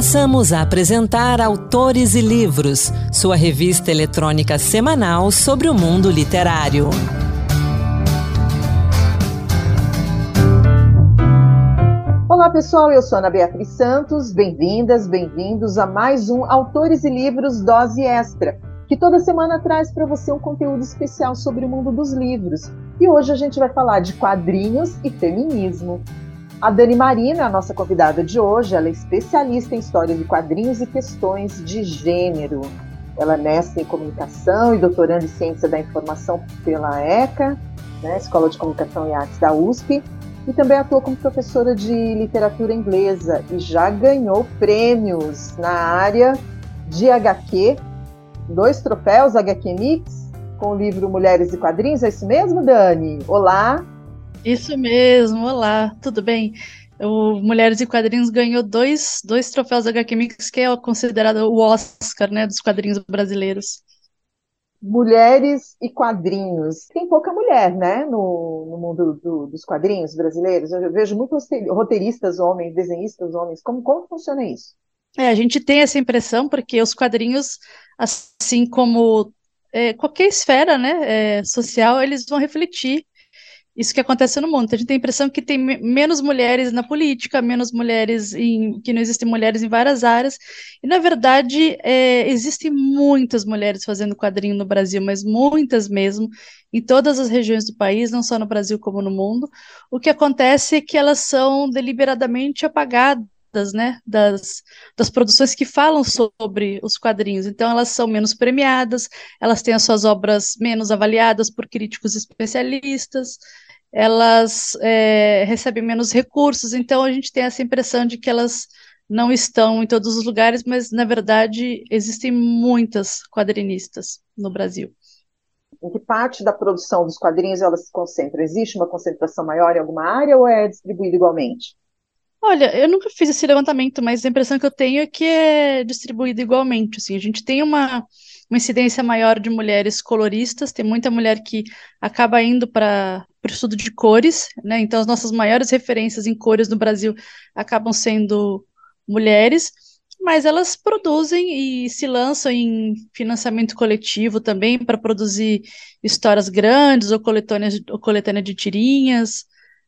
Passamos a apresentar Autores e Livros, sua revista eletrônica semanal sobre o mundo literário. Olá pessoal, eu sou Ana Beatriz Santos, bem-vindas, bem-vindos a mais um Autores e Livros Dose Extra, que toda semana traz para você um conteúdo especial sobre o mundo dos livros. E hoje a gente vai falar de quadrinhos e feminismo. A Dani Marina, a nossa convidada de hoje, ela é especialista em história de quadrinhos e questões de gênero. Ela é mestre em comunicação e doutoranda em ciência da informação pela ECA, né, Escola de Comunicação e Artes da USP, e também atua como professora de literatura inglesa e já ganhou prêmios na área de HQ, dois troféus HQ Mix com o livro Mulheres e Quadrinhos, é isso mesmo, Dani? Olá! Isso mesmo, olá, tudo bem? O Mulheres e Quadrinhos ganhou dois, dois troféus HQ Mix, que é considerado o Oscar né, dos quadrinhos brasileiros. Mulheres e quadrinhos. Tem pouca mulher, né, no, no mundo do, dos quadrinhos brasileiros. Eu vejo muitos roteiristas homens, desenhistas homens. Como, como funciona isso? É, a gente tem essa impressão porque os quadrinhos, assim como é, qualquer esfera né, é, social, eles vão refletir isso que acontece no mundo. Então, a gente tem a impressão que tem menos mulheres na política, menos mulheres em que não existem mulheres em várias áreas. E na verdade é, existem muitas mulheres fazendo quadrinho no Brasil, mas muitas mesmo, em todas as regiões do país, não só no Brasil como no mundo. O que acontece é que elas são deliberadamente apagadas né, das, das produções que falam sobre os quadrinhos. Então, elas são menos premiadas, elas têm as suas obras menos avaliadas por críticos especialistas, elas é, recebem menos recursos, então a gente tem essa impressão de que elas não estão em todos os lugares, mas na verdade existem muitas quadrinistas no Brasil. Em que parte da produção dos quadrinhos elas se concentram? Existe uma concentração maior em alguma área ou é distribuído igualmente? Olha, eu nunca fiz esse levantamento, mas a impressão que eu tenho é que é distribuído igualmente. Assim, a gente tem uma, uma incidência maior de mulheres coloristas, tem muita mulher que acaba indo para o estudo de cores, né? Então, as nossas maiores referências em cores no Brasil acabam sendo mulheres, mas elas produzem e se lançam em financiamento coletivo também para produzir histórias grandes ou coletâneas ou coletânea de tirinhas.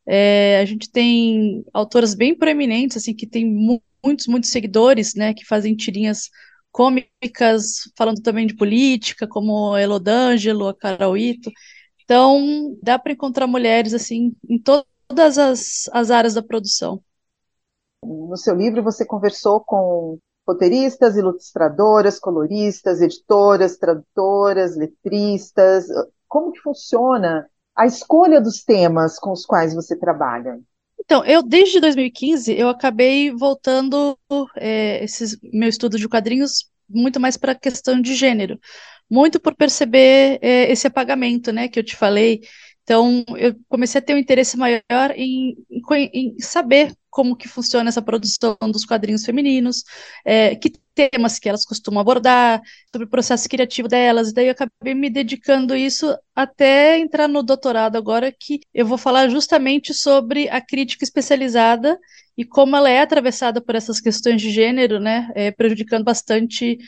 É, a gente tem autoras bem proeminentes, assim, que tem mu muitos, muitos seguidores, né, que fazem tirinhas cômicas, falando também de política, como Elodângelo, a Carol Ito. Então, dá para encontrar mulheres, assim, em to todas as, as áreas da produção. No seu livro, você conversou com roteiristas, ilustradoras, coloristas, editoras, tradutoras, letristas. Como que funciona a escolha dos temas com os quais você trabalha? Então, eu desde 2015 eu acabei voltando é, esses meu estudo de quadrinhos muito mais para a questão de gênero, muito por perceber é, esse apagamento, né, que eu te falei. Então, eu comecei a ter um interesse maior em, em, em saber como que funciona essa produção dos quadrinhos femininos, é, que temas que elas costumam abordar, sobre o processo criativo delas, e daí eu acabei me dedicando isso até entrar no doutorado agora, que eu vou falar justamente sobre a crítica especializada e como ela é atravessada por essas questões de gênero, né, é, prejudicando bastante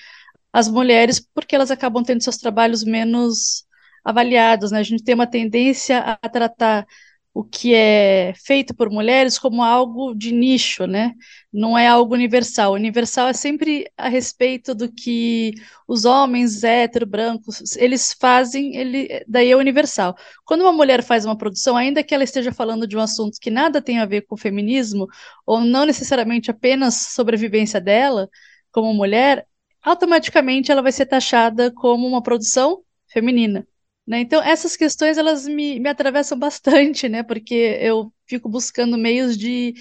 as mulheres, porque elas acabam tendo seus trabalhos menos avaliados, né, a gente tem uma tendência a tratar o que é feito por mulheres como algo de nicho, né? Não é algo universal. O universal é sempre a respeito do que os homens hétero, brancos, eles fazem, ele, daí é universal. Quando uma mulher faz uma produção, ainda que ela esteja falando de um assunto que nada tem a ver com o feminismo, ou não necessariamente apenas sobrevivência dela, como mulher, automaticamente ela vai ser taxada como uma produção feminina. Né? Então, essas questões, elas me, me atravessam bastante, né? Porque eu fico buscando meios de,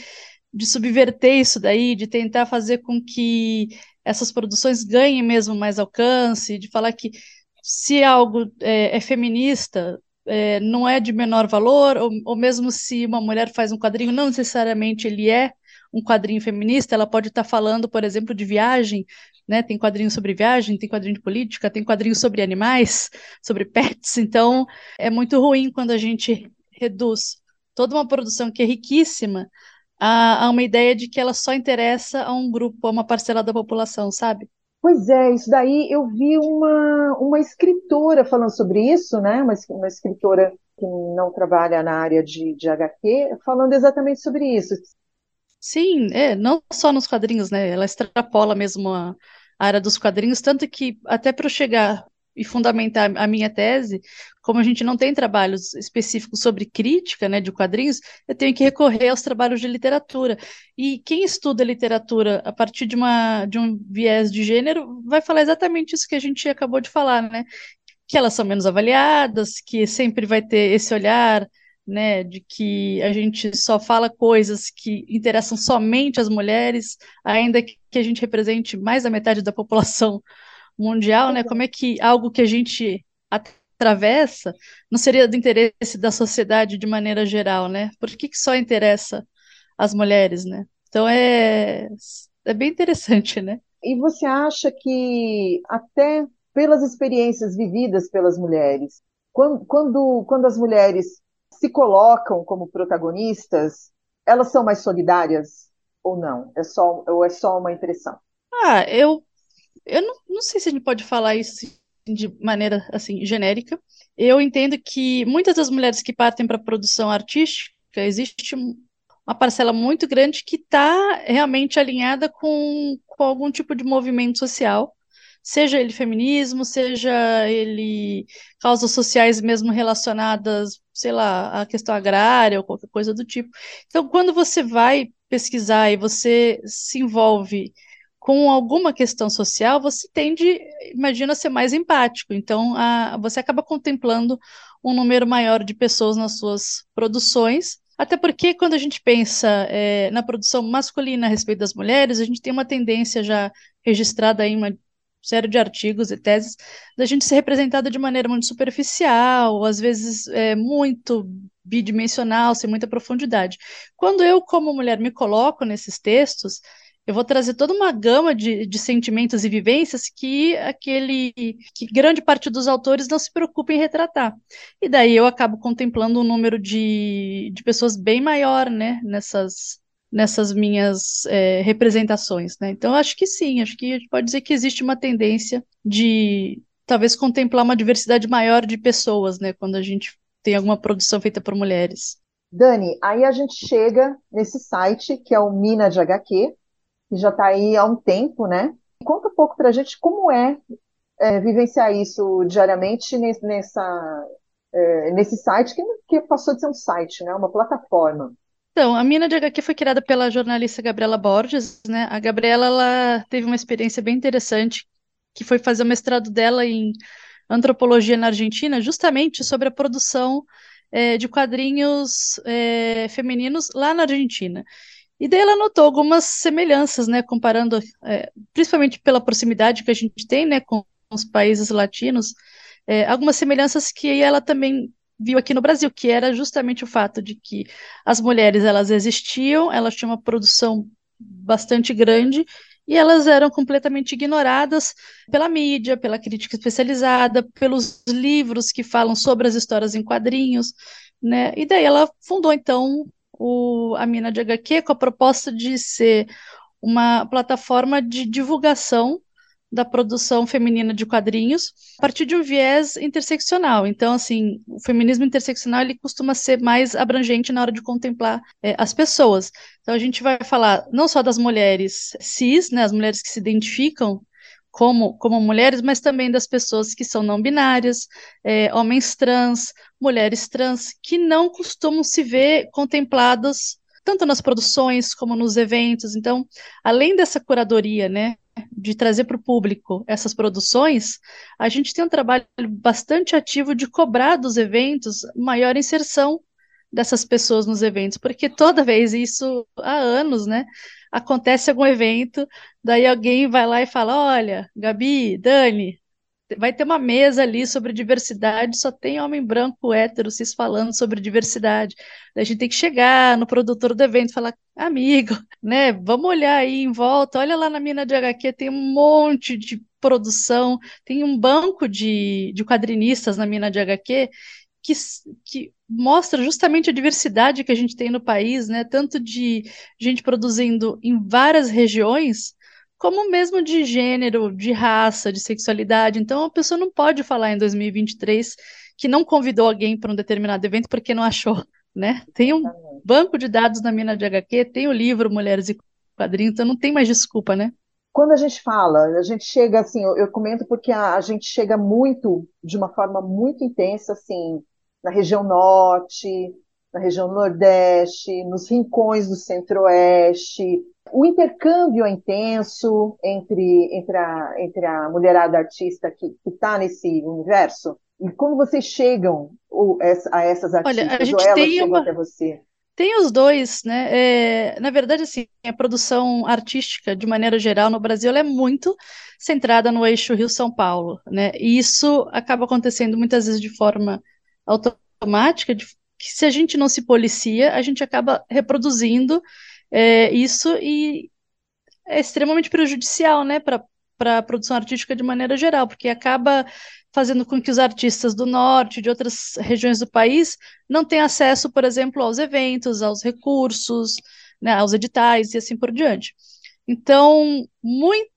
de subverter isso daí, de tentar fazer com que essas produções ganhem mesmo mais alcance, de falar que se algo é, é feminista, é, não é de menor valor, ou, ou mesmo se uma mulher faz um quadrinho, não necessariamente ele é um quadrinho feminista, ela pode estar falando, por exemplo, de viagem, né? Tem quadrinho sobre viagem, tem quadrinho de política, tem quadrinho sobre animais, sobre pets. Então, é muito ruim quando a gente reduz toda uma produção que é riquíssima a, a uma ideia de que ela só interessa a um grupo, a uma parcela da população, sabe? Pois é, isso daí eu vi uma, uma escritora falando sobre isso, né? Uma, uma escritora que não trabalha na área de, de HQ, falando exatamente sobre isso. Sim, é, não só nos quadrinhos, né? Ela extrapola mesmo a, a área dos quadrinhos, tanto que até para eu chegar e fundamentar a minha tese, como a gente não tem trabalhos específicos sobre crítica né, de quadrinhos, eu tenho que recorrer aos trabalhos de literatura. E quem estuda literatura a partir de, uma, de um viés de gênero vai falar exatamente isso que a gente acabou de falar, né? Que elas são menos avaliadas, que sempre vai ter esse olhar né, de que a gente só fala coisas que interessam somente as mulheres, ainda que a gente represente mais da metade da população mundial, né? Como é que algo que a gente atravessa não seria do interesse da sociedade de maneira geral, né? Por que, que só interessa as mulheres, né? Então é, é bem interessante, né? E você acha que até pelas experiências vividas pelas mulheres, quando, quando, quando as mulheres se colocam como protagonistas, elas são mais solidárias ou não? É só, ou é só uma impressão? Ah, eu eu não, não sei se a gente pode falar isso de maneira assim genérica. Eu entendo que muitas das mulheres que partem para a produção artística, existe uma parcela muito grande que está realmente alinhada com, com algum tipo de movimento social, seja ele feminismo, seja ele causas sociais mesmo relacionadas, sei lá, à questão agrária ou qualquer coisa do tipo. Então, quando você vai pesquisar e você se envolve com alguma questão social, você tende, imagina, ser mais empático. Então, a, você acaba contemplando um número maior de pessoas nas suas produções. Até porque, quando a gente pensa é, na produção masculina a respeito das mulheres, a gente tem uma tendência já registrada em uma série de artigos e teses da gente ser representada de maneira muito superficial, às vezes é, muito bidimensional, sem muita profundidade. Quando eu, como mulher, me coloco nesses textos, eu vou trazer toda uma gama de, de sentimentos e vivências que aquele que grande parte dos autores não se preocupa em retratar. E daí eu acabo contemplando um número de, de pessoas bem maior, né, nessas nessas minhas é, representações, né? Então acho que sim, acho que a gente pode dizer que existe uma tendência de talvez contemplar uma diversidade maior de pessoas, né, quando a gente tem alguma produção feita por mulheres. Dani, aí a gente chega nesse site que é o Mina de HQ, que já está aí há um tempo, né? Conta um pouco para a gente como é, é, vivenciar isso diariamente nessa, é, nesse site, que, que passou de ser um site, né? Uma plataforma. Então, a Mina de HQ foi criada pela jornalista Gabriela Borges, né? A Gabriela, ela teve uma experiência bem interessante, que foi fazer o mestrado dela em antropologia na Argentina, justamente sobre a produção é, de quadrinhos é, femininos lá na Argentina. E daí ela notou algumas semelhanças, né, comparando, é, principalmente pela proximidade que a gente tem, né, com os países latinos, é, algumas semelhanças que ela também viu aqui no Brasil, que era justamente o fato de que as mulheres elas existiam, elas tinham uma produção bastante grande e elas eram completamente ignoradas pela mídia, pela crítica especializada, pelos livros que falam sobre as histórias em quadrinhos, né? E daí ela fundou então o, a Mina de HQ com a proposta de ser uma plataforma de divulgação da produção feminina de quadrinhos a partir de um viés interseccional. Então, assim, o feminismo interseccional ele costuma ser mais abrangente na hora de contemplar é, as pessoas. Então, a gente vai falar não só das mulheres cis, né, as mulheres que se identificam como, como mulheres, mas também das pessoas que são não binárias, é, homens trans, mulheres trans, que não costumam se ver contempladas tanto nas produções como nos eventos. Então, além dessa curadoria, né, de trazer para o público essas produções, a gente tem um trabalho bastante ativo de cobrar dos eventos maior inserção dessas pessoas nos eventos, porque toda vez isso há anos, né? Acontece algum evento, daí alguém vai lá e fala: Olha, Gabi, Dani, vai ter uma mesa ali sobre diversidade, só tem homem branco, hétero, cis falando sobre diversidade. A gente tem que chegar no produtor do evento e falar, amigo, né, vamos olhar aí em volta, olha lá na mina de HQ, tem um monte de produção, tem um banco de, de quadrinistas na mina de HQ que, que mostra justamente a diversidade que a gente tem no país, né? Tanto de gente produzindo em várias regiões, como mesmo de gênero, de raça, de sexualidade. Então, a pessoa não pode falar em 2023 que não convidou alguém para um determinado evento porque não achou, né? Tem um banco de dados na mina de HQ, tem o livro Mulheres e Quadrinhos, então não tem mais desculpa, né? Quando a gente fala, a gente chega assim, eu, eu comento porque a, a, gente chega muito, de uma forma muito intensa, assim, na região norte, na região nordeste, nos rincões do centro-oeste. O intercâmbio é intenso entre, entre, a, entre a mulherada artista que está nesse universo. E como vocês chegam a essas artistas, Olha, a gente ou elas chegam uma... até você? Tem os dois, né? É, na verdade, assim, a produção artística, de maneira geral, no Brasil, é muito centrada no eixo Rio-São Paulo, né? E isso acaba acontecendo muitas vezes de forma automática, de, que se a gente não se policia, a gente acaba reproduzindo é, isso e é extremamente prejudicial, né, para a produção artística de maneira geral, porque acaba fazendo com que os artistas do norte, de outras regiões do país, não tenham acesso, por exemplo, aos eventos, aos recursos, né, aos editais e assim por diante. Então, muito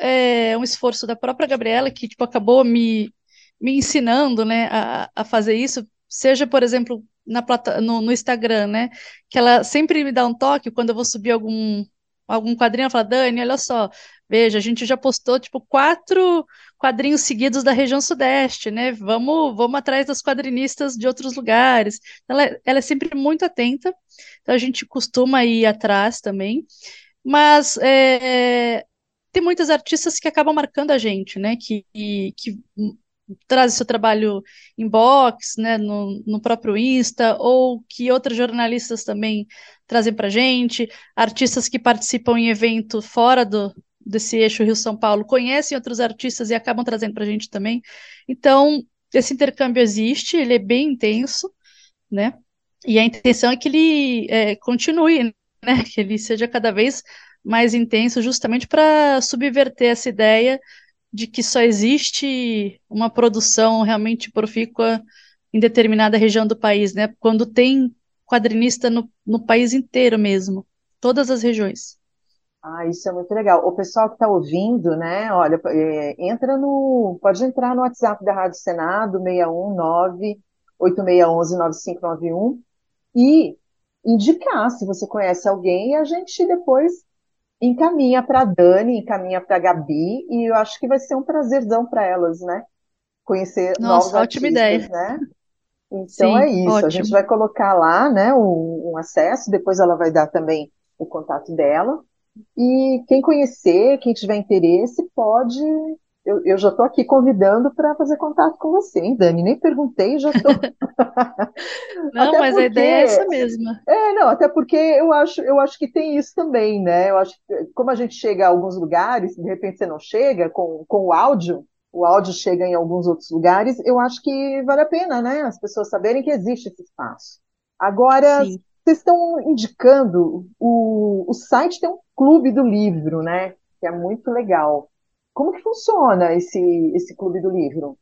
é um esforço da própria Gabriela, que tipo, acabou me, me ensinando né, a, a fazer isso, seja, por exemplo, na no, no, Instagram, né? Que ela sempre me dá um toque quando eu vou subir algum, algum quadrinho, ela fala, Dani, olha só, veja, a gente já postou, tipo, quatro quadrinhos seguidos da região sudeste, né? Vamos, vamos atrás das quadrinistas de outros lugares. Ela, ela é sempre muito atenta, então a gente costuma ir atrás também, mas é, tem muitas artistas que acabam marcando a gente, né? Que, que traz seu trabalho em box, né, no, no próprio Insta, ou que outros jornalistas também trazem para gente, artistas que participam em evento fora do, desse eixo Rio-São Paulo conhecem outros artistas e acabam trazendo para a gente também. Então, esse intercâmbio existe, ele é bem intenso, né, e a intenção é que ele é, continue, né, que ele seja cada vez mais intenso, justamente para subverter essa ideia de que só existe uma produção realmente profícua em determinada região do país, né? Quando tem quadrinista no, no país inteiro mesmo, todas as regiões. Ah, isso é muito legal. O pessoal que está ouvindo, né? Olha, é, entra no, pode entrar no WhatsApp da Rádio Senado 619 8611 9591 e indicar se você conhece alguém e a gente depois encaminha para a Dani, encaminha para a Gabi, e eu acho que vai ser um prazerzão para elas, né? Conhecer Nossa, novos ótima artistas, ideia. né? Então Sim, é isso, ótimo. a gente vai colocar lá, né, um, um acesso, depois ela vai dar também o contato dela. E quem conhecer, quem tiver interesse, pode eu, eu já estou aqui convidando para fazer contato com você, hein, Dani? Nem perguntei, já estou. não, até mas porque... a ideia é essa mesma. É, não, até porque eu acho, eu acho que tem isso também, né? Eu acho que como a gente chega a alguns lugares, de repente você não chega com, com o áudio, o áudio chega em alguns outros lugares, eu acho que vale a pena, né? As pessoas saberem que existe esse espaço. Agora, Sim. vocês estão indicando, o, o site tem um clube do livro, né? Que é muito legal. Como que funciona esse, esse clube do livro?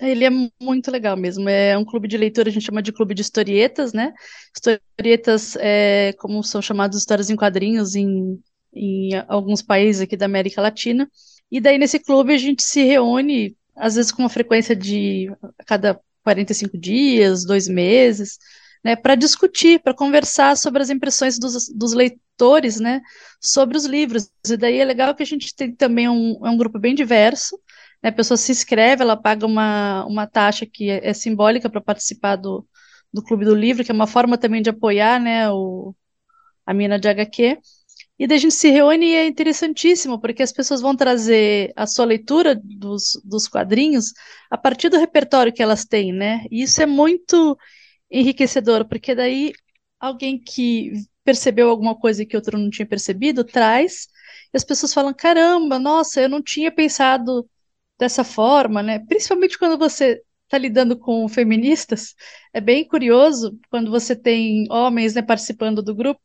Ele é muito legal mesmo. É um clube de leitura, a gente chama de clube de historietas, né? Historietas, é, como são chamadas histórias em quadrinhos em, em alguns países aqui da América Latina. E daí, nesse clube, a gente se reúne, às vezes com uma frequência de cada 45 dias, dois meses, né, para discutir, para conversar sobre as impressões dos, dos leitores, né, sobre os livros. E daí é legal que a gente tem também um, é um grupo bem diverso, né, a pessoa se inscreve, ela paga uma, uma taxa que é, é simbólica para participar do, do Clube do Livro, que é uma forma também de apoiar, né, o, a mina de HQ, e daí a gente se reúne e é interessantíssimo, porque as pessoas vão trazer a sua leitura dos, dos quadrinhos a partir do repertório que elas têm, né? E isso é muito enriquecedor, porque daí alguém que percebeu alguma coisa que outro não tinha percebido traz, e as pessoas falam: caramba, nossa, eu não tinha pensado dessa forma, né? Principalmente quando você está lidando com feministas, é bem curioso quando você tem homens né, participando do grupo,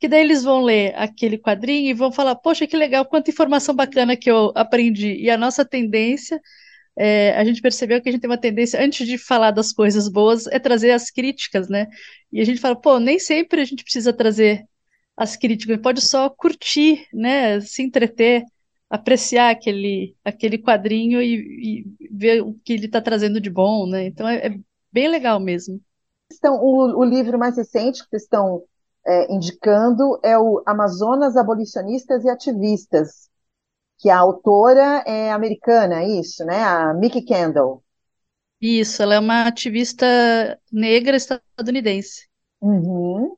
que daí eles vão ler aquele quadrinho e vão falar: poxa, que legal, quanta informação bacana que eu aprendi. E a nossa tendência é, a gente percebeu que a gente tem uma tendência, antes de falar das coisas boas, é trazer as críticas, né? E a gente fala, pô, nem sempre a gente precisa trazer as críticas, pode só curtir, né? Se entreter, apreciar aquele, aquele quadrinho e, e ver o que ele está trazendo de bom, né? Então é, é bem legal mesmo. Então, o, o livro mais recente que estão é, indicando é o Amazonas Abolicionistas e Ativistas, que a autora é americana, é isso, né? A Mickey Kendall. Isso, ela é uma ativista negra estadunidense. Uhum.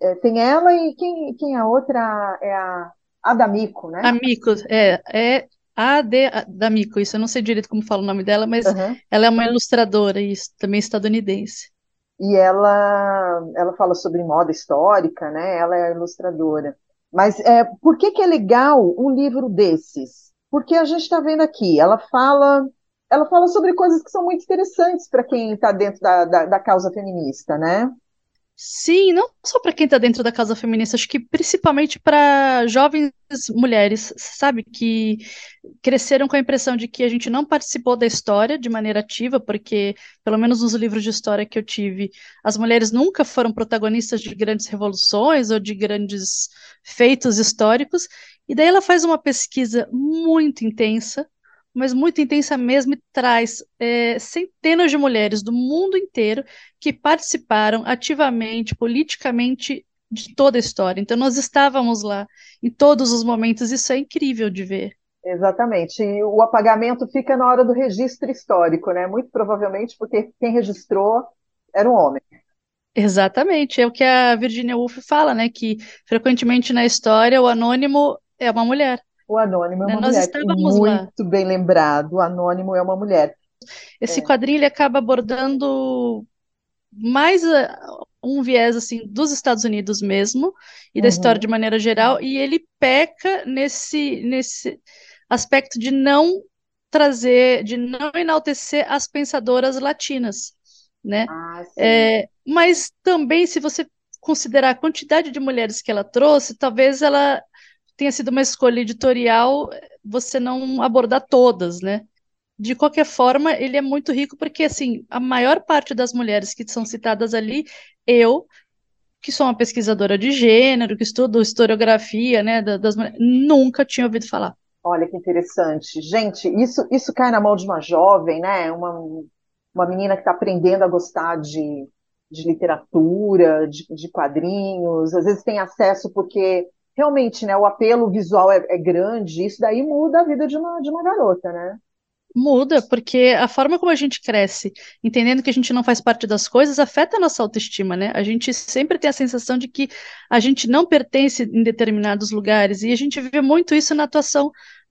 É, tem ela e quem, quem é a outra é a Adamico, né? Amico, é, é a de Adamico, isso eu não sei direito como fala o nome dela, mas uhum. ela é uma ilustradora, isso, também estadunidense. E ela, ela fala sobre moda histórica, né? Ela é ilustradora. Mas é, por que, que é legal um livro desses? Porque a gente está vendo aqui, ela fala, ela fala sobre coisas que são muito interessantes para quem está dentro da, da, da causa feminista, né? Sim, não só para quem está dentro da causa feminista, acho que principalmente para jovens mulheres, sabe, que cresceram com a impressão de que a gente não participou da história de maneira ativa, porque, pelo menos nos livros de história que eu tive, as mulheres nunca foram protagonistas de grandes revoluções ou de grandes feitos históricos, e daí ela faz uma pesquisa muito intensa mas muito intensa mesmo, e traz é, centenas de mulheres do mundo inteiro que participaram ativamente, politicamente, de toda a história. Então, nós estávamos lá em todos os momentos, isso é incrível de ver. Exatamente. E o apagamento fica na hora do registro histórico, né? Muito provavelmente porque quem registrou era um homem. Exatamente, é o que a Virginia Woolf fala, né? Que frequentemente na história o anônimo é uma mulher. O anônimo é uma Nós mulher. Estávamos Muito lá. bem lembrado. O anônimo é uma mulher. Esse é. acaba abordando mais eh, um viés assim dos Estados Unidos mesmo e da história uhum. de maneira geral e ele peca nesse nesse aspecto de não trazer, de não enaltecer as pensadoras latinas, né? Ah, é, mas também se você considerar a quantidade de mulheres que ela trouxe, talvez ela tenha sido uma escolha editorial você não abordar todas, né? De qualquer forma, ele é muito rico porque, assim, a maior parte das mulheres que são citadas ali, eu, que sou uma pesquisadora de gênero, que estudo historiografia, né, das mulheres, nunca tinha ouvido falar. Olha que interessante. Gente, isso, isso cai na mão de uma jovem, né? Uma, uma menina que está aprendendo a gostar de, de literatura, de, de quadrinhos, às vezes tem acesso porque realmente, né, o apelo visual é, é, grande, isso daí muda a vida de uma, de uma garota, né? Muda, porque a forma como a gente cresce, entendendo que a gente não faz parte das coisas, afeta a nossa autoestima, né? A gente sempre tem a sensação de que a gente não pertence em determinados lugares, e a gente vê muito isso na atuação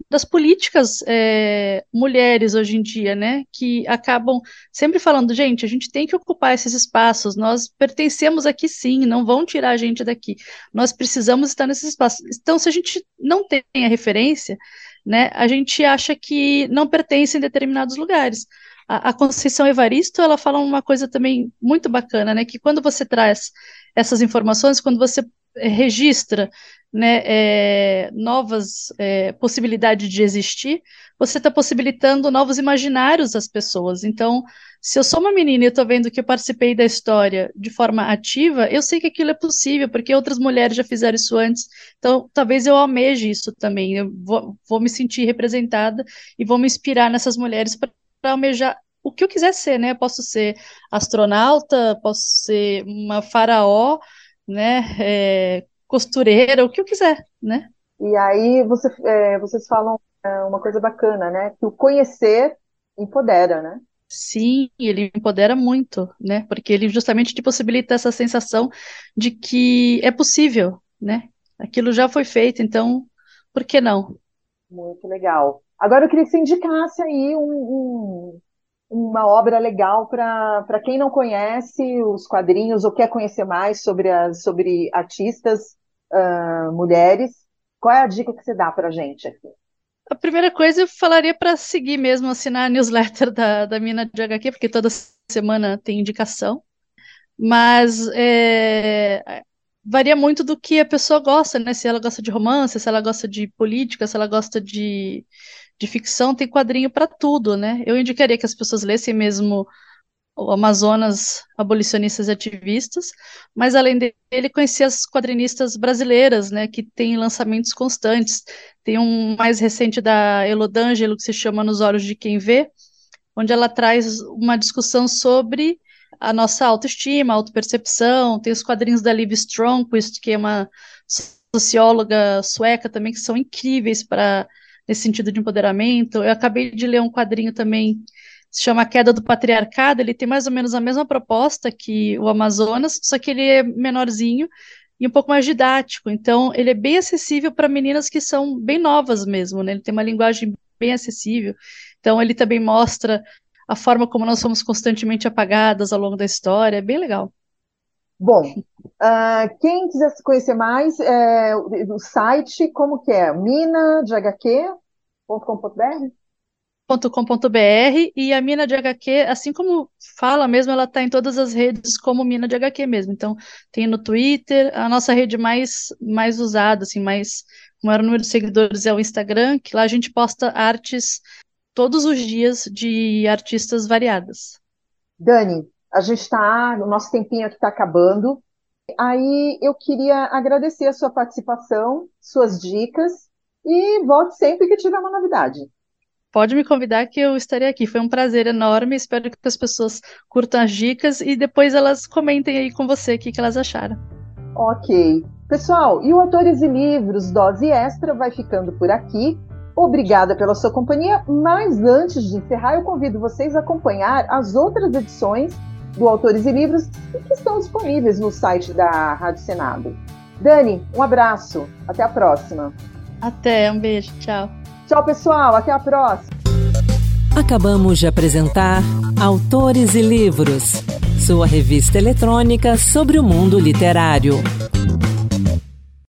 das políticas é, mulheres hoje em dia, né? Que acabam sempre falando, gente, a gente tem que ocupar esses espaços, nós pertencemos aqui sim, não vão tirar a gente daqui, nós precisamos estar nesses espaços. Então, se a gente não tem a referência, né, a gente acha que não pertence em determinados lugares. A, a Conceição Evaristo, ela fala uma coisa também muito bacana, né, que quando você traz essas informações, quando você registra né, é, novas é, possibilidades de existir, você está possibilitando novos imaginários às pessoas. Então, se eu sou uma menina e estou vendo que eu participei da história de forma ativa, eu sei que aquilo é possível, porque outras mulheres já fizeram isso antes. Então, talvez eu almeje isso também. Eu vou, vou me sentir representada e vou me inspirar nessas mulheres para almejar o que eu quiser ser, né? Eu posso ser astronauta, posso ser uma faraó, né? É, costureira, o que eu quiser, né? E aí você, é, vocês falam é, uma coisa bacana, né? Que o conhecer empodera, né? Sim, ele empodera muito, né? Porque ele justamente te possibilita essa sensação de que é possível, né? Aquilo já foi feito, então por que não? Muito legal. Agora eu queria que você indicasse aí um, um, uma obra legal para quem não conhece os quadrinhos ou quer conhecer mais sobre, as, sobre artistas uh, mulheres. Qual é a dica que você dá para a gente aqui? A primeira coisa eu falaria para seguir mesmo, assinar a newsletter da, da Mina de HQ, porque toda semana tem indicação. Mas é, varia muito do que a pessoa gosta, né? Se ela gosta de romance, se ela gosta de política, se ela gosta de, de ficção tem quadrinho para tudo, né? Eu indicaria que as pessoas lessem mesmo o Amazonas Abolicionistas e Ativistas, mas além dele conhecia as quadrinistas brasileiras, né, que tem lançamentos constantes. Tem um mais recente da Elodângelo que se chama Nos Olhos de Quem Vê, onde ela traz uma discussão sobre a nossa autoestima, autopercepção. Tem os quadrinhos da Liv Stromquist, que é uma socióloga sueca também, que são incríveis para nesse sentido de empoderamento. Eu acabei de ler um quadrinho também se chama Queda do Patriarcado, ele tem mais ou menos a mesma proposta que o Amazonas, só que ele é menorzinho e um pouco mais didático. Então, ele é bem acessível para meninas que são bem novas mesmo, né? Ele tem uma linguagem bem acessível. Então, ele também mostra a forma como nós somos constantemente apagadas ao longo da história. É bem legal. Bom, uh, quem quiser conhecer mais, é, o, site, como que é? Mina de HQ.com.br? .com.br e a mina de HQ, assim como fala mesmo, ela está em todas as redes como mina de HQ mesmo. Então, tem no Twitter, a nossa rede mais, mais usada, assim, mais, o maior número de seguidores é o Instagram, que lá a gente posta artes todos os dias de artistas variadas. Dani, a gente está, o nosso tempinho aqui está acabando. Aí eu queria agradecer a sua participação, suas dicas e volte sempre que tiver uma novidade pode me convidar que eu estarei aqui. Foi um prazer enorme. Espero que as pessoas curtam as dicas e depois elas comentem aí com você o que, que elas acharam. Ok. Pessoal, e o Autores e Livros Dose Extra vai ficando por aqui. Obrigada pela sua companhia, mas antes de encerrar, eu convido vocês a acompanhar as outras edições do Autores e Livros que estão disponíveis no site da Rádio Senado. Dani, um abraço. Até a próxima. Até, um beijo. Tchau. Tchau, pessoal. Até a próxima. Acabamos de apresentar Autores e Livros, sua revista eletrônica sobre o mundo literário.